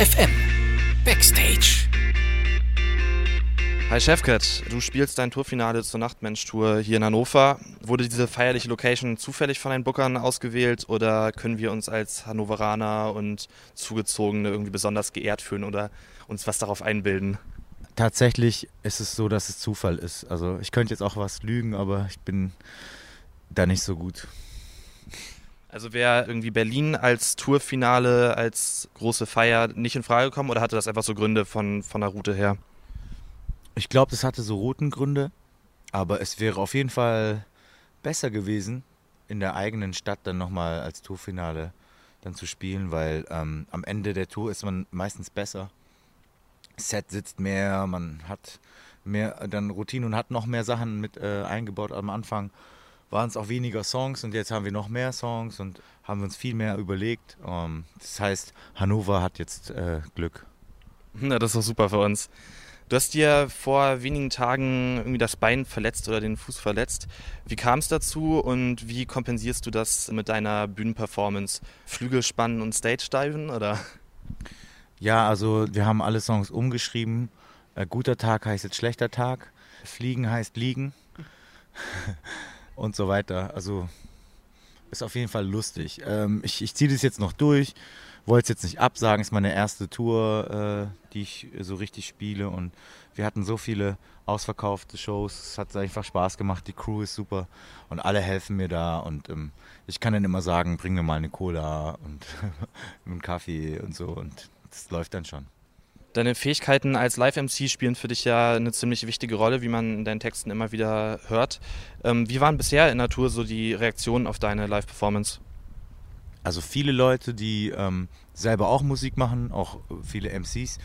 FM Backstage. Hi Chefcat, du spielst dein Tourfinale zur Nachtmensch-Tour hier in Hannover. Wurde diese feierliche Location zufällig von den Bookern ausgewählt oder können wir uns als Hannoveraner und Zugezogene irgendwie besonders geehrt fühlen oder uns was darauf einbilden? Tatsächlich ist es so, dass es Zufall ist. Also ich könnte jetzt auch was lügen, aber ich bin da nicht so gut. Also wäre irgendwie Berlin als Tourfinale, als große Feier nicht in Frage gekommen oder hatte das einfach so Gründe von, von der Route her? Ich glaube, das hatte so Routengründe, aber es wäre auf jeden Fall besser gewesen, in der eigenen Stadt dann nochmal als Tourfinale dann zu spielen, weil ähm, am Ende der Tour ist man meistens besser. Set sitzt mehr, man hat mehr dann Routine und hat noch mehr Sachen mit äh, eingebaut am Anfang waren es auch weniger Songs und jetzt haben wir noch mehr Songs und haben uns viel mehr überlegt. Um, ähm, das heißt, Hannover hat jetzt äh, Glück. Na, das ist doch super für uns. Du hast dir vor wenigen Tagen irgendwie das Bein verletzt oder den Fuß verletzt. Wie kam es dazu und wie kompensierst du das mit deiner Bühnenperformance? Flügelspannen und Stage-Diven oder? Ja, also wir haben alle Songs umgeschrieben. Äh, guter Tag heißt jetzt schlechter Tag. Fliegen heißt liegen. und so weiter. Also ist auf jeden Fall lustig. Ähm, ich ich ziehe das jetzt noch durch, wollte es jetzt nicht absagen, ist meine erste Tour, äh, die ich so richtig spiele und wir hatten so viele ausverkaufte Shows, es hat einfach Spaß gemacht, die Crew ist super und alle helfen mir da und ähm, ich kann dann immer sagen, bring mir mal eine Cola und einen Kaffee und so und das läuft dann schon. Deine Fähigkeiten als Live-MC spielen für dich ja eine ziemlich wichtige Rolle, wie man in deinen Texten immer wieder hört. Ähm, wie waren bisher in Tour so die Reaktionen auf deine Live-Performance? Also viele Leute, die ähm, selber auch Musik machen, auch viele MCs,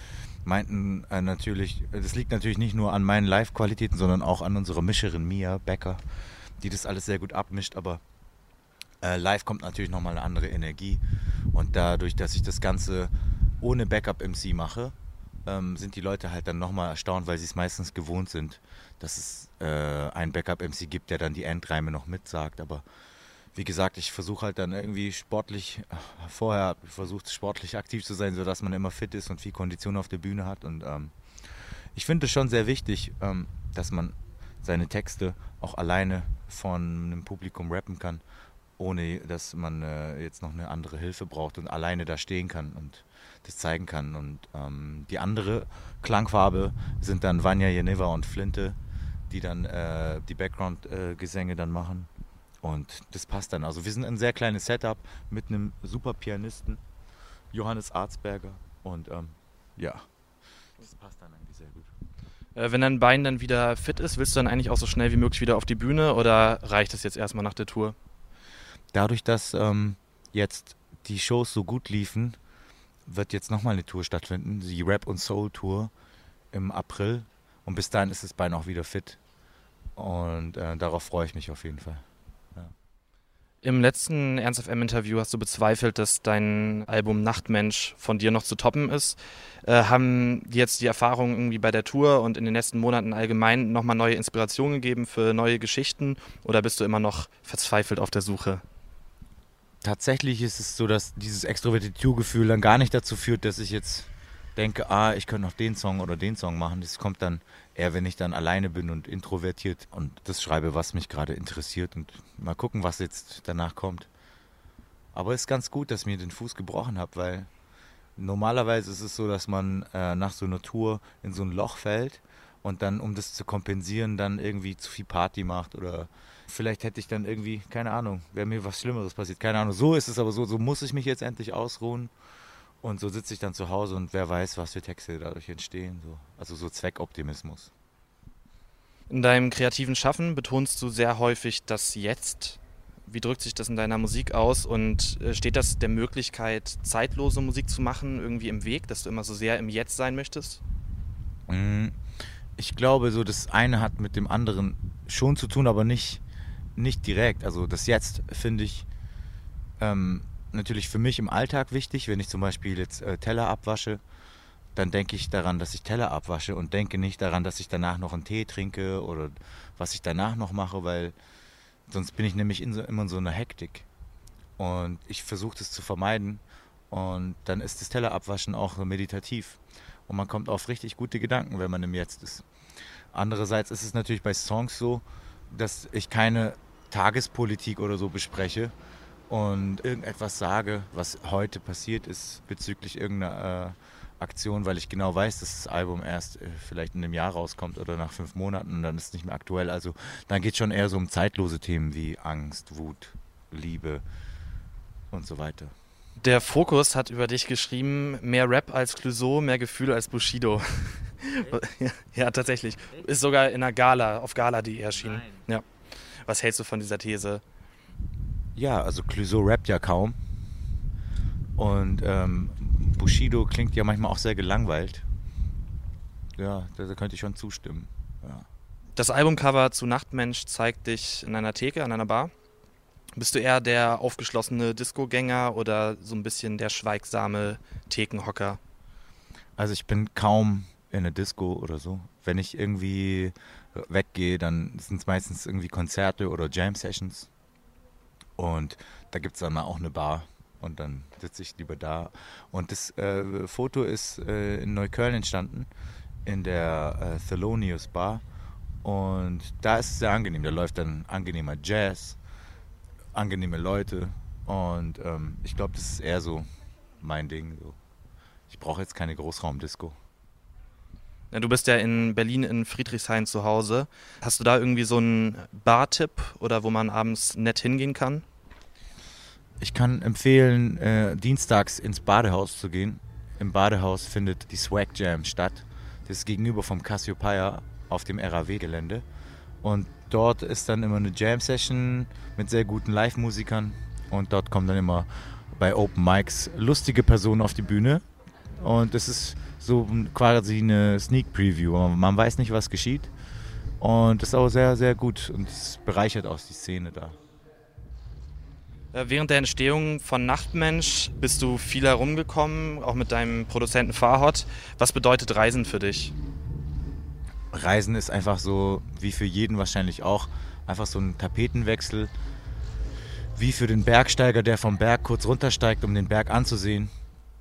meinten äh, natürlich, das liegt natürlich nicht nur an meinen Live-Qualitäten, sondern auch an unserer Mischerin Mia Becker, die das alles sehr gut abmischt, aber äh, live kommt natürlich nochmal eine andere Energie und dadurch, dass ich das Ganze ohne Backup-MC mache, ähm, sind die Leute halt dann nochmal erstaunt, weil sie es meistens gewohnt sind, dass es äh, einen Backup-MC gibt, der dann die Endreime noch mitsagt. Aber wie gesagt, ich versuche halt dann irgendwie sportlich, äh, vorher versucht sportlich aktiv zu sein, sodass man immer fit ist und viel Kondition auf der Bühne hat. Und ähm, ich finde es schon sehr wichtig, ähm, dass man seine Texte auch alleine von einem Publikum rappen kann, ohne dass man äh, jetzt noch eine andere Hilfe braucht und alleine da stehen kann. Und das zeigen kann. Und ähm, die andere Klangfarbe sind dann Vanya Jeneva und Flinte, die dann äh, die Background-Gesänge äh, dann machen. Und das passt dann. Also wir sind ein sehr kleines Setup mit einem super Pianisten, Johannes Arzberger. Und ähm, ja, das passt dann eigentlich sehr gut. Äh, wenn dein Bein dann wieder fit ist, willst du dann eigentlich auch so schnell wie möglich wieder auf die Bühne oder reicht es jetzt erstmal nach der Tour? Dadurch, dass ähm, jetzt die Shows so gut liefen, wird jetzt nochmal eine Tour stattfinden, die Rap und Soul Tour im April. Und bis dahin ist das Bein auch wieder fit. Und äh, darauf freue ich mich auf jeden Fall. Im letzten Ernst FM Interview hast du bezweifelt, dass dein Album Nachtmensch von dir noch zu toppen ist. Äh, haben jetzt die Erfahrungen irgendwie bei der Tour und in den letzten Monaten allgemein nochmal neue Inspirationen gegeben für neue Geschichten? Oder bist du immer noch verzweifelt auf der Suche? Tatsächlich ist es so, dass dieses Extrovertitur-Gefühl dann gar nicht dazu führt, dass ich jetzt denke, ah, ich könnte noch den Song oder den Song machen. Das kommt dann eher, wenn ich dann alleine bin und introvertiert und das schreibe, was mich gerade interessiert und mal gucken, was jetzt danach kommt. Aber es ist ganz gut, dass mir den Fuß gebrochen habe, weil normalerweise ist es so, dass man äh, nach so einer Tour in so ein Loch fällt und dann, um das zu kompensieren, dann irgendwie zu viel Party macht oder vielleicht hätte ich dann irgendwie, keine Ahnung, wäre mir was Schlimmeres passiert, keine Ahnung. So ist es aber so, so muss ich mich jetzt endlich ausruhen und so sitze ich dann zu Hause und wer weiß, was für Texte dadurch entstehen. So. Also so Zweckoptimismus. In deinem kreativen Schaffen betonst du sehr häufig das Jetzt. Wie drückt sich das in deiner Musik aus und äh, steht das der Möglichkeit, zeitlose Musik zu machen, irgendwie im Weg, dass du immer so sehr im Jetzt sein möchtest? Mhm ich glaube, so das eine hat mit dem anderen schon zu tun, aber nicht, nicht direkt. Also das Jetzt finde ich ähm, natürlich für mich im Alltag wichtig. Wenn ich zum Beispiel jetzt äh, Teller abwasche, dann denke ich daran, dass ich Teller abwasche und denke nicht daran, dass ich danach noch einen Tee trinke oder was ich danach noch mache, weil sonst bin ich nämlich in so, immer in so einer Hektik. Und ich versuche das zu vermeiden Und dann ist das Tellerabwaschen auch meditativ. Und man kommt auf richtig gute Gedanken, wenn man im Jetzt ist. Andererseits ist es natürlich bei Songs so, dass ich keine Tagespolitik oder so bespreche und irgendetwas sage, was heute passiert ist bezüglich irgendeiner äh, Aktion, weil ich genau weiß, dass das Album erst äh, vielleicht in einem Jahr rauskommt oder nach fünf Monaten und dann ist es nicht mehr aktuell. Also dann geht es schon eher so um zeitlose Themen wie Angst, Wut, Liebe und so weiter. Der Fokus hat über dich geschrieben, mehr Rap als Clouseau, mehr Gefühl als Bushido. ja, ja, tatsächlich. Ist sogar in einer Gala, auf Gala.de erschienen. Nein. Ja. Was hältst du von dieser These? Ja, also Clouseau rappt ja kaum. Und ähm, Bushido klingt ja manchmal auch sehr gelangweilt. Ja, da, könnte ich schon zustimmen. Ja. Das Albumcover zu Nachtmensch zeigt dich in einer Theke, an einer Bar. Bist du eher der aufgeschlossene Disco-Gänger oder so ein bisschen der schweigsame Thekenhocker? Also ich bin kaum in eine Disco oder so. Wenn ich irgendwie weggehe, dann sind es meistens irgendwie Konzerte oder Jam-Sessions. Und da gibt es dann mal auch eine Bar und dann sitze ich lieber da. Und das äh, Foto ist äh, in Neukölln entstanden, in der äh, Thelonious Bar. Und da ist es sehr angenehm. Da läuft dann angenehmer Jazz, angenehme Leute. Und ähm, ich glaube, das ist eher so mein Ding. So. Ich brauche jetzt keine Großraumdisco. Du bist ja in Berlin in Friedrichshain zu Hause. Hast du da irgendwie so einen Bartipp oder wo man abends nett hingehen kann? Ich kann empfehlen, äh, dienstags ins Badehaus zu gehen. Im Badehaus findet die Swag Jam statt. Das ist gegenüber vom Cassiopeia auf dem RAW-Gelände. Und dort ist dann immer eine Jam-Session mit sehr guten Live-Musikern. Und dort kommen dann immer bei Open Mics lustige Personen auf die Bühne. Und es ist so quasi eine Sneak Preview. Man weiß nicht, was geschieht. Und das ist auch sehr, sehr gut und es bereichert auch die Szene da. Äh, während der Entstehung von Nachtmensch bist du viel herumgekommen, auch mit deinem Produzenten Farhot. Was bedeutet Reisen für dich? Reisen ist einfach so, wie für jeden wahrscheinlich auch, einfach so ein Tapetenwechsel. Wie für den Bergsteiger, der vom Berg kurz runtersteigt, um den Berg anzusehen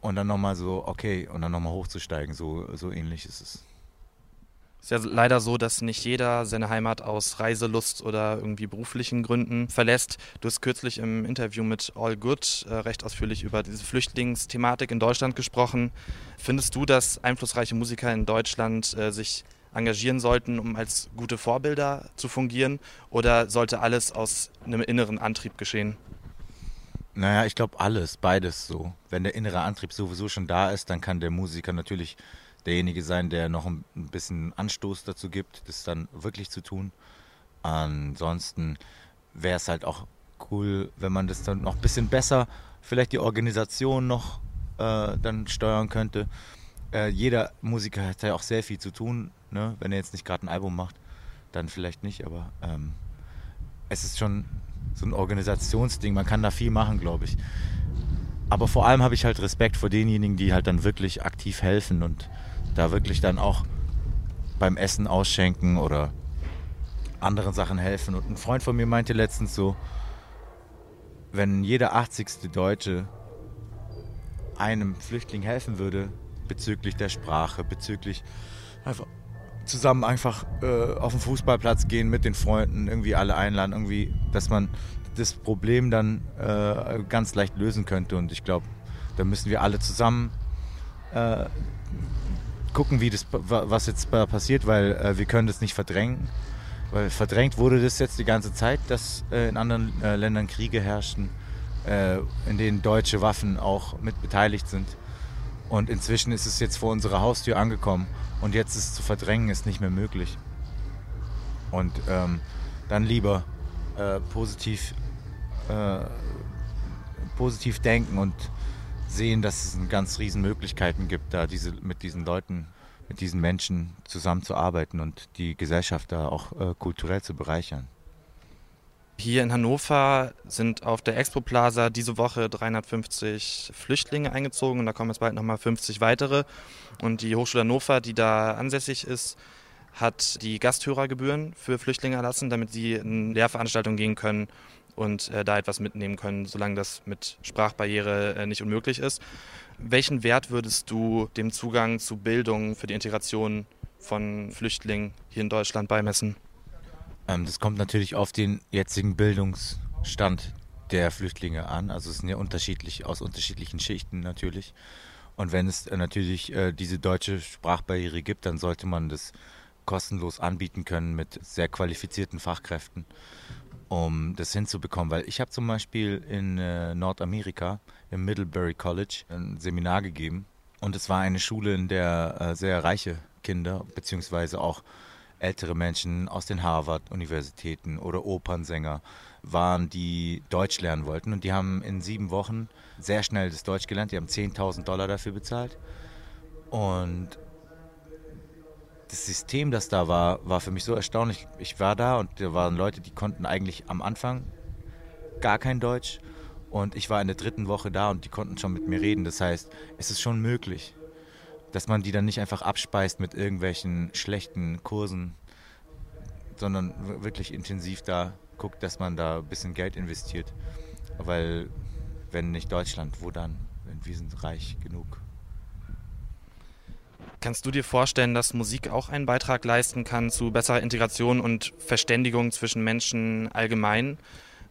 und dann nochmal so, okay, und dann nochmal hochzusteigen. So, so ähnlich ist es. Es ist ja leider so, dass nicht jeder seine Heimat aus Reiselust oder irgendwie beruflichen Gründen verlässt. Du hast kürzlich im Interview mit All Good äh, recht ausführlich über diese Flüchtlingsthematik in Deutschland gesprochen. Findest du, dass einflussreiche Musiker in Deutschland äh, sich engagieren sollten, um als gute Vorbilder zu fungieren? Oder sollte alles aus einem inneren Antrieb geschehen? Naja, ich glaube alles, beides so. Wenn der innere Antrieb sowieso schon da ist, dann kann der Musiker natürlich derjenige sein, der noch ein bisschen Anstoß dazu gibt, das dann wirklich zu tun. Ansonsten wäre es halt auch cool, wenn man das dann noch ein bisschen besser, vielleicht die Organisation noch äh, dann steuern könnte. Äh, jeder Musiker hat ja auch sehr viel zu tun, ne? wenn er jetzt nicht gerade ein Album macht, dann vielleicht nicht, aber ähm, es ist schon so ein Organisationsding. Man kann da viel machen, glaube ich. Aber vor allem habe ich halt Respekt vor denjenigen, die halt dann wirklich aktiv helfen und da wirklich dann auch beim Essen ausschenken oder anderen Sachen helfen. Und ein Freund von mir meinte letztens so, wenn jeder 80. Deutsche einem Flüchtling helfen würde bezüglich der Sprache, bezüglich einfach zusammen einfach äh, auf den Fußballplatz gehen mit den Freunden, irgendwie alle einladen, irgendwie, dass man das Problem dann äh, ganz leicht lösen könnte. Und ich glaube, da müssen wir alle zusammen äh, gucken, wie das, was jetzt passiert, weil äh, wir können das nicht verdrängen. Weil verdrängt wurde das jetzt die ganze Zeit, dass äh, in anderen äh, Ländern Kriege herrschten, in denen deutsche Waffen auch mit beteiligt sind. Und inzwischen ist es jetzt vor unserer Haustür angekommen. Und jetzt ist es zu verdrängen, ist nicht mehr möglich. Und ähm, dann lieber äh, positiv, äh, positiv denken und sehen, dass es ganz riesen Möglichkeiten gibt, da diese, mit diesen Leuten, mit diesen Menschen zusammenzuarbeiten und die Gesellschaft da auch äh, kulturell zu bereichern. Hier in Hannover sind auf der Expo Plaza diese Woche 350 Flüchtlinge eingezogen und da kommen jetzt bald nochmal 50 weitere. Und die Hochschule Hannover, die da ansässig ist, hat die Gasthörergebühren für Flüchtlinge erlassen, damit sie in Lehrveranstaltungen gehen können und äh, da etwas mitnehmen können, solange das mit Sprachbarriere äh, nicht unmöglich ist. Welchen Wert würdest du dem Zugang zu Bildung für die Integration von Flüchtlingen hier in Deutschland beimessen? Ähm, das kommt natürlich auf den jetzigen Bildungsstand der Flüchtlinge an. Also es sind ja unterschiedlich aus unterschiedlichen Schichten natürlich. Und wenn es äh, natürlich äh, diese deutsche Sprachbarriere gibt, dann sollte man das kostenlos anbieten können mit sehr qualifizierten Fachkräften, um das hinzubekommen. Weil ich habe zum Beispiel in äh, Nordamerika im Middlebury College ein Seminar gegeben und es war eine Schule, in der äh, sehr reiche Kinder beziehungsweise auch ältere Menschen aus den Harvard-Universitäten oder Opernsänger waren, die Deutsch lernen wollten. Und die haben in sieben Wochen sehr schnell das Deutsch gelernt. Die haben 10.000 Dollar dafür bezahlt. Und das System, das da war, war für mich so erstaunlich. Ich war da und da waren Leute, die konnten eigentlich am Anfang gar kein Deutsch. Und ich war in der dritten Woche da und die konnten schon mit mir reden. Das heißt, es ist schon möglich, dass man die dann nicht einfach abspeist mit irgendwelchen schlechten Kursen, sondern wirklich intensiv da guckt, dass man da ein bisschen Geld investiert. Weil wenn nicht Deutschland, wo dann? Wir sind reich genug. Kannst du dir vorstellen, dass Musik auch einen Beitrag leisten kann zu besserer Integration und Verständigung zwischen Menschen allgemein?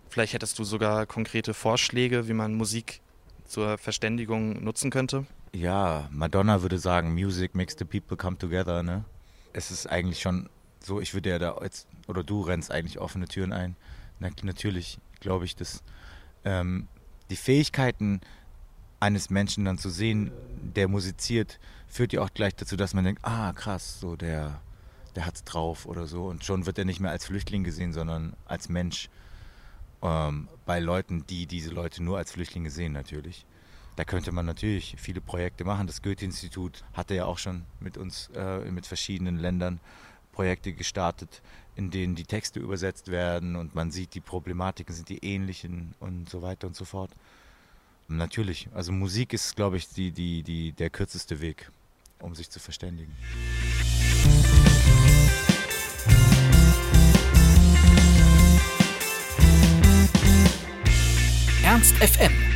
Vielleicht hättest du sogar konkrete Vorschläge, wie man Musik zur Verständigung nutzen könnte? Ja, Madonna würde sagen, Music makes the people come together. Ne? Es ist eigentlich schon so, ich würde ja da jetzt, oder du rennst eigentlich offene Türen ein. Na, natürlich glaube ich, dass ähm, die Fähigkeiten eines Menschen dann zu sehen, der musiziert, führt ja auch gleich dazu, dass man denkt, ah krass, so der, der hat's drauf oder so. Und schon wird er nicht mehr als Flüchtling gesehen, sondern als Mensch. Ähm, bei Leuten, die diese Leute nur als Flüchtlinge sehen natürlich. Da könnte man natürlich viele Projekte machen. Das Goethe-Institut hatte ja auch schon mit uns, äh, mit verschiedenen Ländern Projekte gestartet, in denen die Texte übersetzt werden und man sieht, die Problematiken sind die ähnlichen und so weiter und so fort. Natürlich, also Musik ist, glaube ich, die, die, die, der kürzeste Weg, um sich zu verständigen. Ernst FM.